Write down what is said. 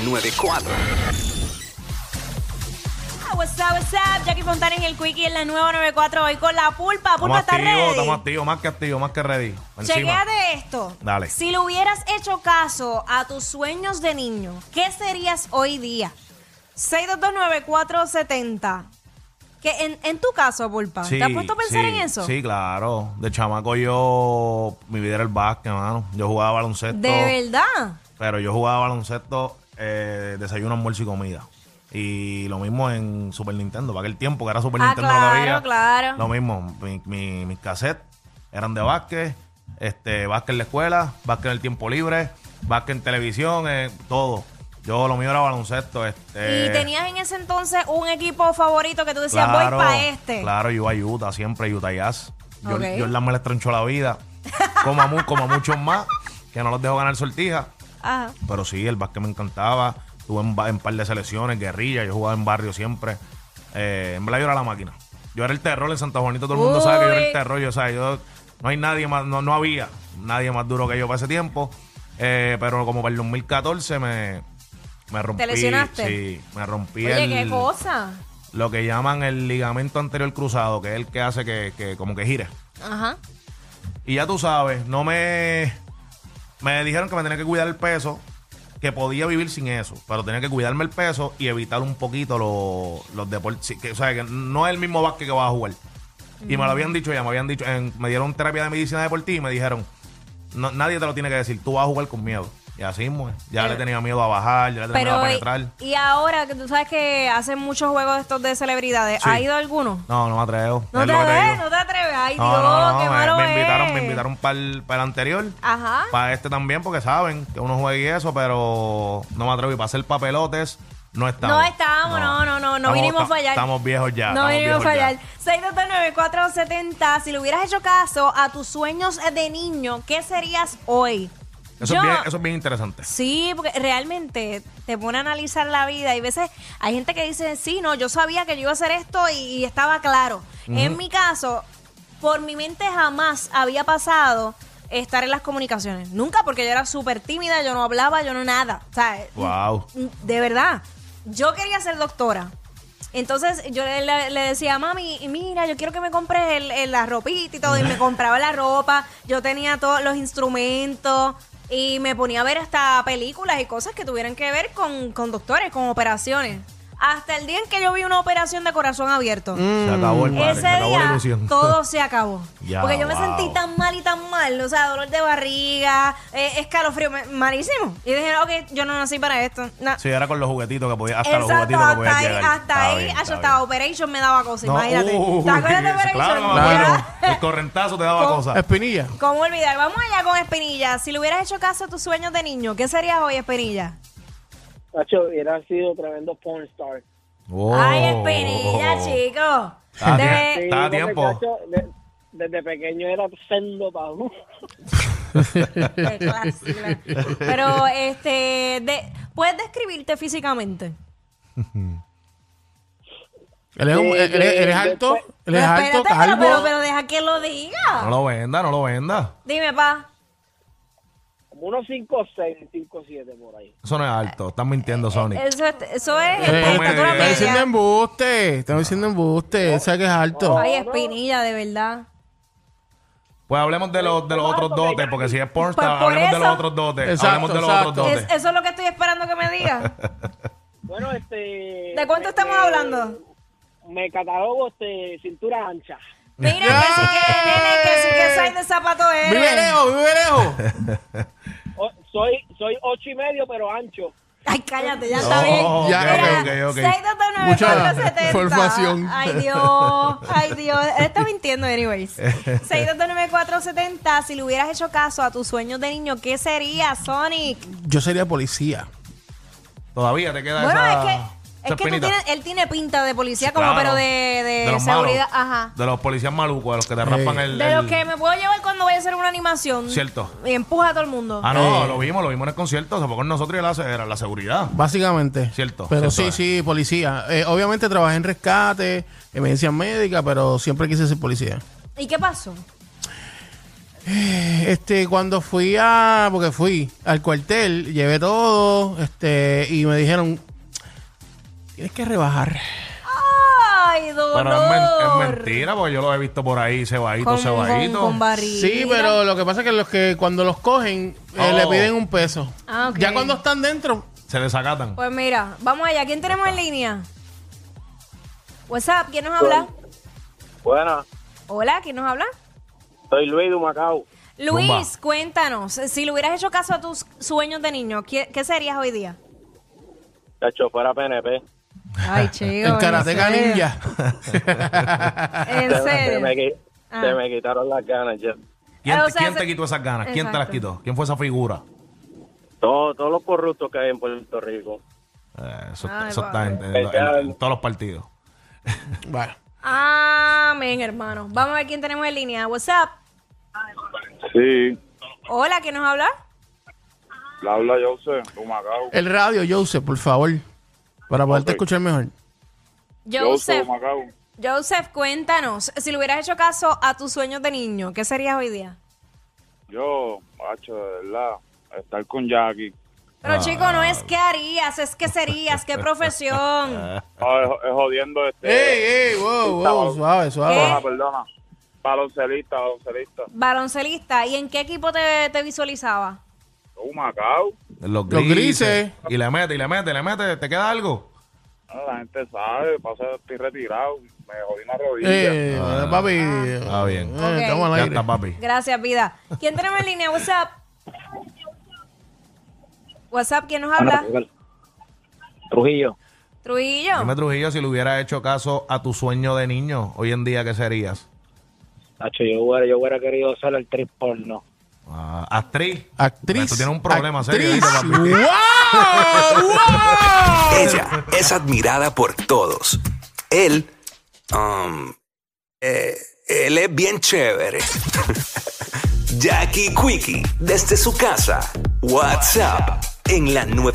94. Ah, What's up, what's up? Jackie Fontana en el Quickie en la nueva 94 hoy con la pulpa. Pulpa, Estamos ¿estás activos, ready? estamos activos, más que activos, más que ready. Encima. Chequéate esto. Dale. Si le hubieras hecho caso a tus sueños de niño, ¿qué serías hoy día? 6229470. Que en, en tu caso, Pulpa, Sí, ¿te has puesto a pensar sí, en eso? Sí, claro. De chamaco yo, mi vida era el básquet, mano. Yo jugaba baloncesto. ¿De verdad? Pero yo jugaba baloncesto, eh, desayuno, almuerzo y comida. Y lo mismo en Super Nintendo, para aquel tiempo que era Super Ah, Nintendo lo que claro, había. claro. Lo mismo, mi- mi- mis cassettes eran de básquet, este, básquet en la escuela, básquet en el tiempo libre, básquet en televisión, eh, todo. Yo lo mío era baloncesto. Este, ¿Y tenías en ese entonces un equipo favorito que tú decías, Claro, voy para este? Claro, yo a Utah, siempre Utah Jazz. Yo, Ok. Jordan me le estrenchó la vida. Como a, como a muchos más, que no los dejo ganar sortija. Ajá. Pero sí, el básquet me encantaba. Estuve en, en par de selecciones, guerrilla. Yo jugaba en barrio siempre. Eh, en verdad yo era la máquina. Yo era el terror en Santa Juanita. Todo el mundo sabe que yo era el terror. Yo, o sea, yo, no hay nadie más, no, no había nadie más duro que yo para ese tiempo. Eh, pero como para el 2014 me, me rompí. lesionaste? Sí, me rompí Oye, el, qué cosa. lo que llaman el ligamento anterior cruzado, que es el que hace que, que como que gire. Ajá. Y ya tú sabes, no me. Me dijeron que me tenía que cuidar el peso, que podía vivir sin eso, pero tenía que cuidarme el peso y evitar un poquito los, los deportes. Que, o sea, que no es el mismo básquet que vas a jugar. Y me lo habían dicho ya, me habían dicho, en- me dieron terapia de medicina deportiva y me dijeron, no, nadie te lo tiene que decir, tú vas a jugar con miedo. Y así mismo es. Ya Pero- le tenía miedo a bajar, ya le tenía miedo Pero, a y, penetrar. y ahora que tú sabes que hacen muchos juegos estos de celebridades, Sí. ¿ha ido alguno? No, no me atrevo. No es te lo que te atreves, digo. no te atreves. Ay, No, Dios, no, no, qué me, malo me invitaron, es. me invitaron para el, para el anterior. Ajá. Para este también, porque saben que uno juega y eso, pero no me atrevo. Y para hacer papelotes, no estamos. No estamos, no, no, no, no Estamos- vinimos a ta- fallar. Estamos viejos ya. No estamos vinimos a viejos ya. fallar. 6229470. Si le hubieras hecho caso a tus sueños de niño, ¿qué serías hoy? Eso, Yo- es bien, eso es bien interesante. Sí, porque realmente te pone a analizar la vida y a veces hay gente que dice, sí, no, yo sabía que yo iba a hacer esto y, y estaba claro. En mi caso, por mi mente jamás había pasado estar en las comunicaciones. Nunca, porque yo era súper tímida, yo no hablaba, yo no nada. O sea, Wow. de verdad, yo quería ser doctora. Entonces yo le, le- le decía, mami, mira, yo quiero que me compres el, el- la ropita y todo. Y me compraba la ropa, yo tenía todos los instrumentos y me ponía a ver hasta películas y cosas que tuvieran que ver con, con doctores, con operaciones. Hasta el día en que yo vi una operación de corazón abierto. Se acabó el Ese se acabó la día ilusión. todo se acabó. Ya, Porque yo me wow. sentí tan mal y tan mal. O sea, dolor de barriga, eh, escalofrío, me- malísimo. Y dije, ok, yo no nací para esto. No. Sí, era con los juguetitos que podía, hasta los Exacto, juguetitos que hasta podías ahí, llegar. hasta Está ahí, bien, hasta, está hasta bien. Operation me daba cosas, No, imagínate. uy, ¿Te acuerdas de Operation? Claro, Claro. El correntazo te daba cosas. Espinilla. ¿Cómo olvidar? Vamos allá con Espinilla. Si le hubieras hecho caso a tus sueños de niño, ¿qué serías hoy, Espinilla? Nacho, hubiera sido tremendo porn star. Oh. Ay, Espinilla, chico. Está. Sí, Está a tiempo. De- desde pequeño era sendo pavo. Pero, este, de- ¿puedes describirte físicamente? Él es un- Sí, él- alto, después- él es Pero alto, calvo. pero, pero deja que lo diga. No lo venda, no lo venda. Dime, pa. Como unos 5 6, 5 7 por ahí. Eso no es alto. Están mintiendo, Sonic. Eso, es- eso es Eh, estatura promedio. Está diciendo media. embuste, está diciendo embuste, sabe que es alto. Ay, Espinilla, de verdad. Pues hablemos de los, de los otros dotes, porque si es pornstar, Pues por hablemos de eso- los otros dotes. Exacto, hablemos de los exacto. otros dotes. Es- eso es lo que estoy esperando que me digas. Bueno, este. ¿De cuánto me- estamos hablando? Me catalogo este, cintura ancha. Mira, que sí que, nene, que sí que soy de zapato Vive eres. lejos, vive lejos. O- soy, soy 8 y medio, pero ancho. Ay, cállate, ya está bien. Ya, Mira, ok, ok, ok. 629 Mucha 470. información. Ay, Dios. Ay, Dios. Él está mintiendo, anyways. 629 470. Si le hubieras hecho caso a tus sueños de niño, ¿qué sería, Sonic? Yo sería policía. Todavía te queda Bueno, esa, es que, es que tú tienes, él tiene pinta de policía, Sí, como claro. pero de, de, De los seguridad. malos. Ajá. De los policías malucos, de los que te raspan el... De los el- que me puedo llevar cuando voy a hacer una animación. Cierto. Y empuja a todo el mundo. Ah, no, Eh. lo vimos, lo vimos en el concierto. Se fue con nosotros y era, era la seguridad. Básicamente. Cierto, Pero cierto sí, es. sí, policía. Eh, obviamente trabajé en rescate, emergencias médicas, pero siempre quise ser policía. ¿Y qué pasó? Este, cuando fui a, porque fui al cuartel, llevé todo, este, y me dijeron, tienes que rebajar. Ay, dolor. Pero es, men- es mentira, porque yo lo he visto por ahí, cebadito, Con, cebadito. con, barriga. Sí, pero lo que pasa es que los que cuando los cogen, eh, Oh. le piden un peso. Ah, ok. Ya cuando están dentro, Se desacatan. Pues mira, vamos allá. ¿Quién tenemos en línea? WhatsApp, ¿quién nos habla? Buenas, Hola, ¿quién nos habla? soy Luis de Macao. Luis, Zumba. cuéntanos, si le hubieras hecho caso a tus sueños de niño, ¿qué, qué serías hoy día? Cacho, fuera PNP. Ay, chico. el karateka ninja. En Se me, serio. qui- Ah. se me quitaron las ganas ya. ¿Quién, Ah, o sea, quién se- te quitó esas ganas? ¿Quién te las Exacto. quitó? ¿Quién fue esa figura? Todo- todos los corruptos que hay en Puerto Rico. Eh, eso Ay, eso está en, en- en- en todos los partidos. bueno, Amén, hermano. Vamos a ver quién tenemos en línea. WhatsApp. Sí, Hola, ¿quién nos habla? la habla Joseph, de Macao. el radio, Joseph, por favor, para poderte escuchar mejor. Joseph. Macao. Joseph, cuéntanos, si le hubieras hecho caso a tus sueños de niño, ¿qué serías hoy día? Yo, macho, de verdad, estar con Jackie. Pero chico, no es qué harías, es qué serías, qué profesión. Ah, es, es jodiendo este. ¡Ey, ey, wow, wow, suave, suave! Perdona, perdona. Baloncelista, baloncelista. Baloncelista, ¿y en qué equipo te, te visualizaba? De Macao. Los Los grises. Y le mete, y le mete, y le mete. ¿Te queda algo? Ah, La gente sabe, pasa, estoy retirado. Me jodí una rodilla. Eh, Ah, papi. ah, bien. eh, Ok. Estamos al Ya está, papi. Gracias, vida. ¿Quién tenemos en línea? WhatsApp. WhatsApp, ¿quién nos habla? Trujillo. Trujillo. Dime, Trujillo, si le hubiera hecho caso a tu sueño de niño, hoy en día, ¿qué serías? Nacho, yo hubiera, yo hubiera querido ser el trip porno. Ah, actriz. Actriz. Tú tienes un problema actriz. ¡Wow! ¡Wow! Ella es admirada por todos. Él, um, eh, él es bien chévere. Jackie Quickie, desde su casa. WhatsApp, en la 9.